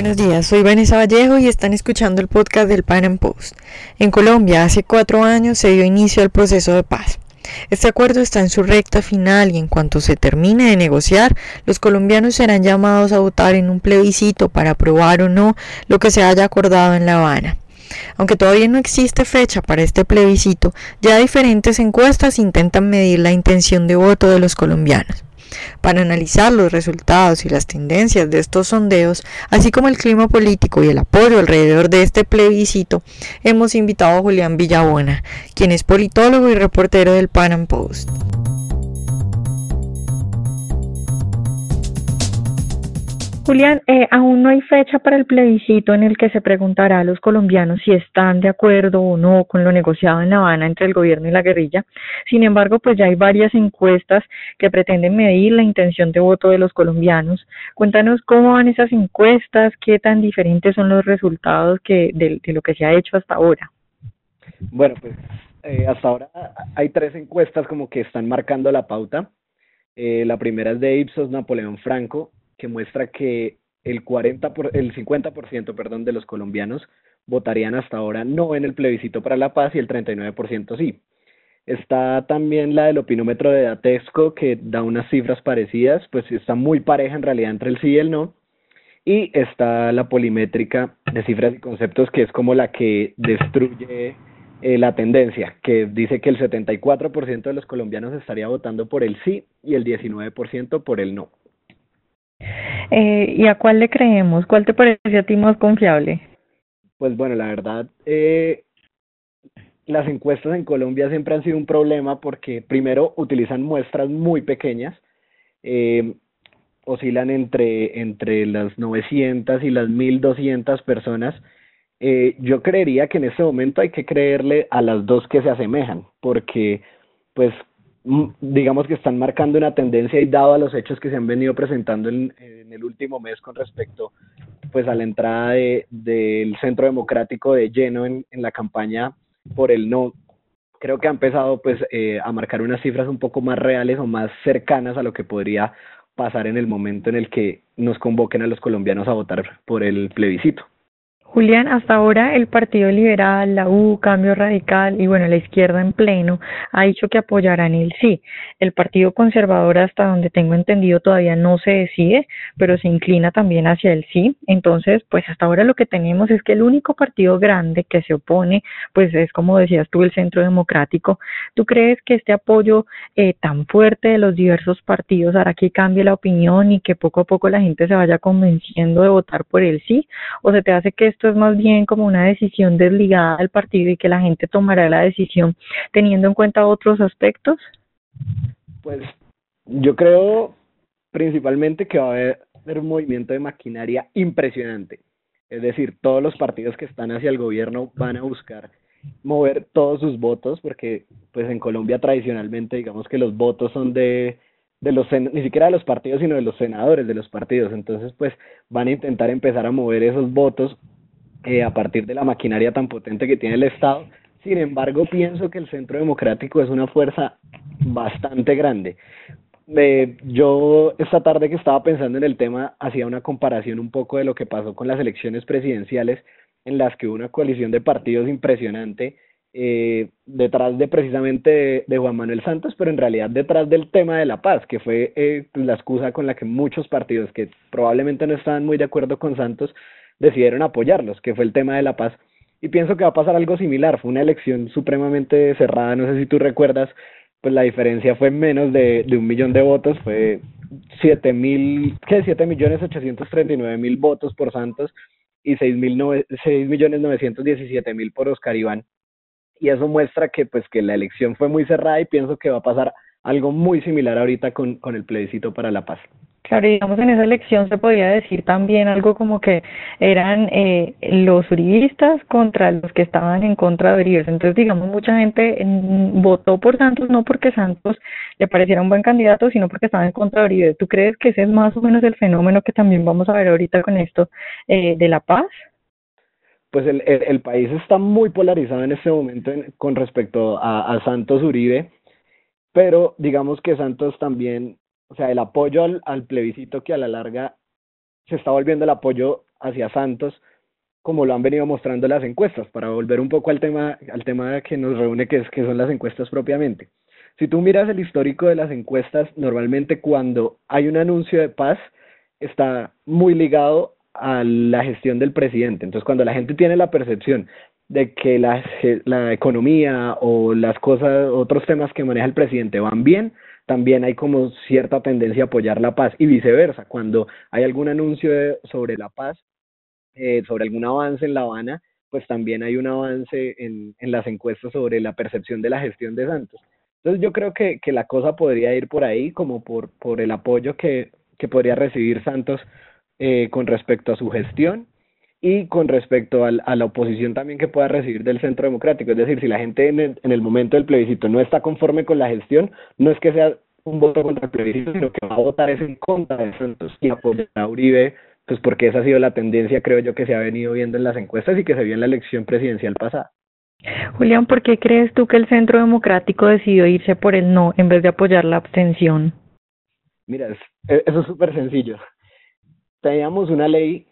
Buenos días, soy Vanessa Vallejo y están escuchando el podcast del Pan Am Post. En Colombia, hace cuatro años se dio inicio al proceso de paz. Este acuerdo está en su recta final y en cuanto se termine de negociar, los colombianos serán llamados a votar en un plebiscito para aprobar o no lo que se haya acordado en La Habana. Aunque todavía no existe fecha para este plebiscito, ya diferentes encuestas intentan medir la intención de voto de los colombianos. Para analizar los resultados y las tendencias de estos sondeos, así como el clima político y el apoyo alrededor de este plebiscito, hemos invitado a Julián Villabona, quien es politólogo y reportero del Pan Am Post. Julián, eh, aún no hay fecha para el plebiscito en el que se preguntará a los colombianos si están de acuerdo o no con lo negociado en La Habana entre el gobierno y la guerrilla. Sin embargo, pues ya hay varias encuestas que pretenden medir la intención de voto de los colombianos. Cuéntanos cómo van esas encuestas, qué tan diferentes son los resultados que de, lo que se ha hecho hasta ahora. Bueno, pues eh, hasta ahora hay tres encuestas como que están marcando la pauta. Eh, la primera es de Ipsos Napoleón Franco que muestra que el 40 por, el 50% perdón, de los colombianos votarían hasta ahora no en el plebiscito para la paz y el 39% sí. Está también la del opinómetro de Datesco que da unas cifras parecidas, pues está muy pareja en realidad entre el sí y el no. Y está la polimétrica de cifras y conceptos que es como la que destruye eh, la tendencia, que dice que el 74% de los colombianos estaría votando por el sí y el 19% por el no. Eh, ¿Y a cuál le creemos? ¿Cuál te parece a ti más confiable? Pues bueno, la verdad, eh, las encuestas en Colombia siempre han sido un problema porque primero utilizan muestras muy pequeñas, eh, oscilan entre, entre las 900 y las 1200 personas. Eh, yo creería que en este momento hay que creerle a las dos que se asemejan, porque pues digamos que están marcando una tendencia y dado a los hechos que se han venido presentando en, el último mes con respecto pues a la entrada de, del Centro Democrático de lleno en, en, la campaña por el no, creo que ha empezado pues eh, a marcar unas cifras un poco más reales o más cercanas a lo que podría pasar en el momento en el que nos convoquen a los colombianos a votar por el plebiscito. Julián, hasta ahora el Partido Liberal, la U, Cambio Radical y bueno, la izquierda en pleno ha dicho que apoyarán el sí. El Partido Conservador, hasta donde tengo entendido, todavía no se decide, pero se inclina también hacia el sí. Entonces, pues hasta ahora lo que tenemos es que el único partido grande que se opone, pues es como decías tú, el Centro Democrático. ¿Tú crees que este apoyo eh, tan fuerte de los diversos partidos hará que cambie la opinión y que poco a poco la gente se vaya convenciendo de votar por el sí? ¿O se te hace que esto es más bien como una decisión desligada del partido y que la gente tomará la decisión teniendo en cuenta otros aspectos? Pues yo creo principalmente que va a haber un movimiento de maquinaria impresionante. Es decir, todos los partidos que están hacia el gobierno van a buscar mover todos sus votos, porque pues en Colombia tradicionalmente digamos que los votos son de de los ni siquiera de los partidos, sino de los senadores de los partidos. Entonces, pues van a intentar empezar a mover esos votos eh, a partir de la maquinaria tan potente que tiene el Estado. Sin embargo, pienso que el Centro Democrático es una fuerza bastante grande. Yo esta tarde que estaba pensando en el tema hacía una comparación un poco de lo que pasó con las elecciones presidenciales en las que hubo una coalición de partidos impresionante eh, detrás de precisamente de, Juan Manuel Santos, pero en realidad detrás del tema de la paz, que fue eh, la excusa con la que muchos partidos que probablemente no estaban muy de acuerdo con Santos decidieron apoyarlos, que fue el tema de la paz. Y pienso que va a pasar algo similar. Fue una elección supremamente cerrada. No sé si tú recuerdas, pues la diferencia fue menos de, de un millón de votos. Fue siete mil, ¿qué? Siete millones ochocientos treinta y nueve mil votos por Santos y seis mil seis millones novecientos diecisiete mil por Oscar Iván. Y eso muestra que, pues, que la elección fue muy cerrada y pienso que va a pasar algo muy similar ahorita con, con el plebiscito para la paz. Claro, digamos en esa elección se podía decir también algo como que eran eh, los uribistas contra los que estaban en contra de Uribe. Entonces, digamos, mucha gente votó por Santos no porque Santos le pareciera un buen candidato, sino porque estaba en contra de Uribe. ¿Tú crees que ese es más o menos el fenómeno que también vamos a ver ahorita con esto eh, de la paz? Pues el, el, país está muy polarizado en este momento con respecto a, a Santos Uribe, pero digamos que Santos también o sea, el apoyo al, plebiscito que a la larga se está volviendo el apoyo hacia Santos, como lo han venido mostrando las encuestas, para volver un poco al tema, al tema que nos reúne, que, es, que son las encuestas propiamente. Si tú miras el histórico de las encuestas, normalmente cuando hay un anuncio de paz, está muy ligado a la gestión del presidente. Entonces, cuando la gente tiene la percepción de que la, la economía o las cosas, otros temas que maneja el presidente van bien, también hay como cierta tendencia a apoyar la paz y viceversa. Cuando hay algún anuncio sobre la paz, eh, sobre algún avance en La Habana, pues también hay un avance en, en las encuestas sobre la percepción de la gestión de Santos. Entonces yo creo que, que la cosa podría ir por ahí, como por, por el apoyo que, que podría recibir Santos eh, con respecto a su gestión y con respecto al, a la oposición también que pueda recibir del Centro Democrático. Es decir, si la gente en el, en el momento del plebiscito no está conforme con la gestión, no es que sea un voto contra el plebiscito, sino que va a votar es en contra de Santos y apoyar a Uribe, pues porque esa ha sido la tendencia, creo yo, que se ha venido viendo en las encuestas y que se vio en la elección presidencial pasada. Julián, ¿por qué crees tú que el Centro Democrático decidió irse por el no en vez de apoyar la abstención? Mira, e, eso es súper sencillo. Teníamos una ley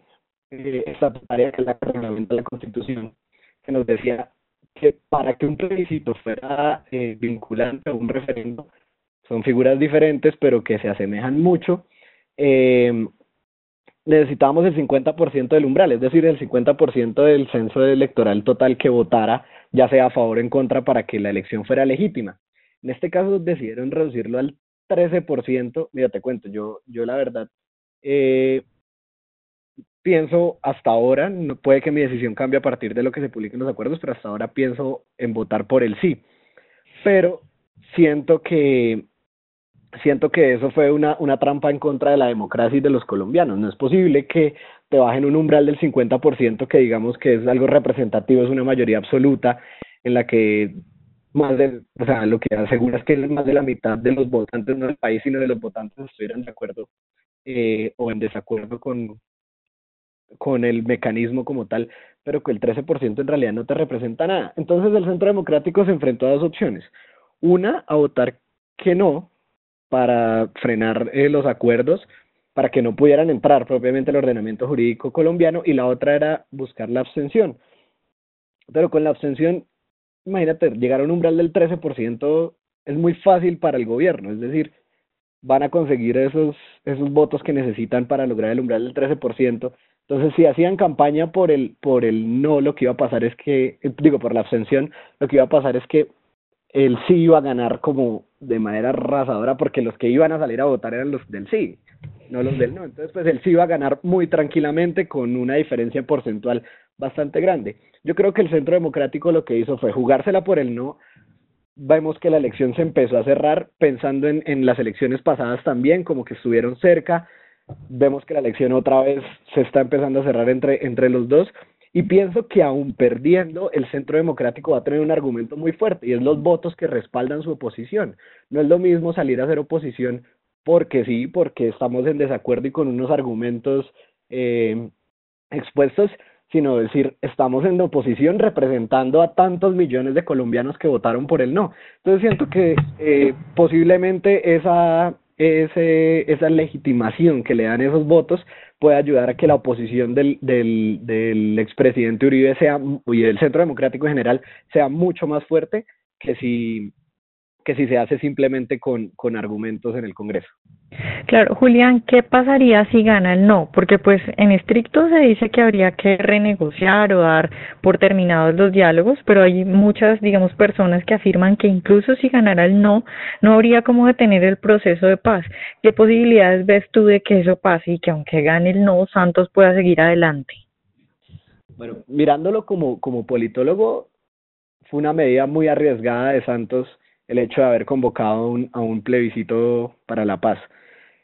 eh, estatutaria que es la reglamenta la Constitución, que nos decía que para que un plebiscito fuera eh, vinculante a un referendo, son figuras diferentes, pero que se asemejan mucho, eh, necesitábamos el 50% del umbral, es decir, el 50% del censo electoral total que votara, ya sea a favor o en contra, para que la elección fuera legítima. En este caso decidieron reducirlo al 13%. Mira, te cuento, yo, yo la verdad eh, pienso hasta ahora, no puede que mi decisión cambie a partir de lo que se publiquen los acuerdos, pero hasta ahora pienso en votar por el sí. Pero siento que siento que eso fue una, una trampa en contra de la democracia y de los colombianos. No es posible que te bajen un umbral del 50%, que digamos que es algo representativo, es una mayoría absoluta, en la que más de, o sea, lo que asegura es que más de la mitad de los votantes no del país, sino de los votantes estuvieran de acuerdo eh, o en desacuerdo con, con el mecanismo como tal, pero que el 13% en realidad no te representa nada. Entonces el Centro Democrático se enfrentó a dos opciones. Una, a votar que no, para frenar eh, los acuerdos, para que no pudieran entrar propiamente el ordenamiento jurídico colombiano, y la otra era buscar la abstención. Pero con la abstención, imagínate, llegar a un umbral del 13% es muy fácil para el gobierno, es decir, van a conseguir esos, esos votos que necesitan para lograr el umbral del 13%. Entonces, si hacían campaña por el, por el no, lo que iba a pasar es que, digo, por la abstención, lo que iba a pasar es que él sí iba a ganar como de manera arrasadora porque los que iban a salir a votar eran los del sí, no los del no. Entonces, pues él sí iba a ganar muy tranquilamente con una diferencia porcentual bastante grande. Yo creo que el Centro Democrático lo que hizo fue jugársela por el no. Vemos que la elección se empezó a cerrar pensando en, en las elecciones pasadas también, como que estuvieron cerca. Vemos que la elección otra vez se está empezando a cerrar entre, entre los dos y pienso que aún perdiendo, el Centro Democrático va a tener un argumento muy fuerte y es los votos que respaldan su oposición. No es lo mismo salir a hacer oposición porque sí, porque estamos en desacuerdo y con unos argumentos eh, expuestos, sino decir, estamos en oposición representando a tantos millones de colombianos que votaron por el no. Entonces siento que eh, posiblemente esa, ese, esa legitimación que le dan esos votos puede ayudar a que la oposición del, del, del expresidente Uribe sea, y del Centro Democrático en general sea mucho más fuerte que si que si se hace simplemente con, con argumentos en el Congreso. Claro, Julián, ¿qué pasaría si gana el no? Porque pues en estricto se dice que habría que renegociar o dar por terminados los diálogos, pero hay muchas, digamos, personas que afirman que incluso si ganara el no, no habría como detener el proceso de paz. ¿Qué posibilidades ves tú de que eso pase y que aunque gane el no, Santos pueda seguir adelante? Bueno, mirándolo como, como politólogo, fue una medida muy arriesgada de Santos el hecho de haber convocado un, a un plebiscito para la paz.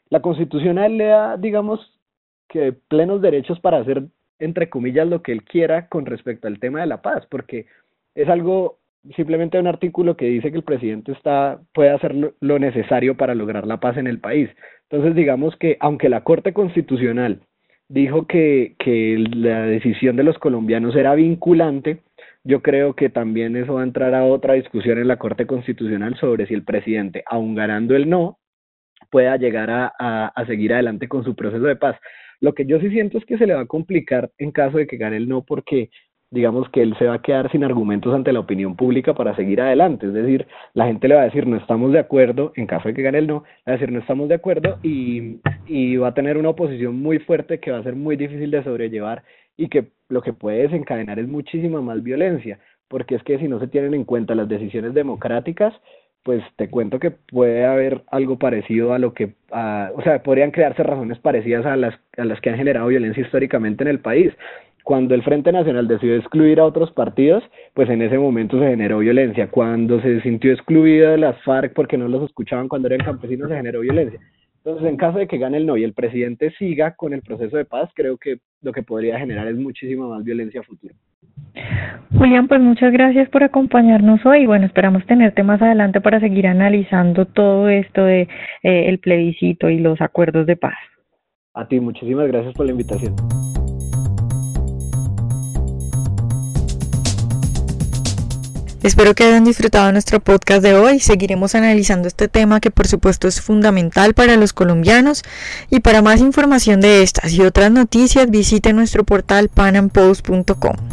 La él le da, digamos, que plenos derechos para hacer, entre comillas, lo que él quiera con respecto al tema de la paz, porque es algo, simplemente un artículo que dice que el presidente está, puede hacer lo necesario para lograr la paz en el país. Entonces, digamos que aunque la Corte Constitucional dijo que, que la decisión de los colombianos era vinculante, yo creo que también eso va a entrar a otra discusión en la Corte Constitucional sobre si el presidente, aun ganando el no, pueda llegar a, seguir adelante con su proceso de paz. Lo que yo sí siento es que se le va a complicar en caso de que gane el no, porque digamos que él se va a quedar sin argumentos ante la opinión pública para seguir adelante. Es decir, la gente le va a decir no estamos de acuerdo, en caso de que gane el no, le va a decir no estamos de acuerdo y va a tener una oposición muy fuerte que va a ser muy difícil de sobrellevar y que lo que puede desencadenar es muchísima más violencia, porque es que si no se tienen en cuenta las decisiones democráticas, pues te cuento que puede haber algo parecido a lo que, o sea, podrían crearse razones parecidas a las, a las que han generado violencia históricamente en el país cuando el Frente Nacional decidió excluir a otros partidos, pues en ese momento se generó violencia. Cuando se sintió excluida de las FARC porque no los escuchaban cuando eran campesinos, se generó violencia. Entonces, en caso de que gane el no y el presidente siga con el proceso de paz, creo que lo que podría generar es muchísima más violencia a futuro. Julián, pues muchas gracias por acompañarnos hoy. Bueno, esperamos tenerte más adelante para seguir analizando todo esto de eh, el plebiscito y los acuerdos de paz. A ti, muchísimas gracias por la invitación. Espero que hayan disfrutado nuestro podcast de hoy. Seguiremos analizando este tema que por supuesto es fundamental para los colombianos. Y para más información de estas y otras noticias visite nuestro portal panampost.com.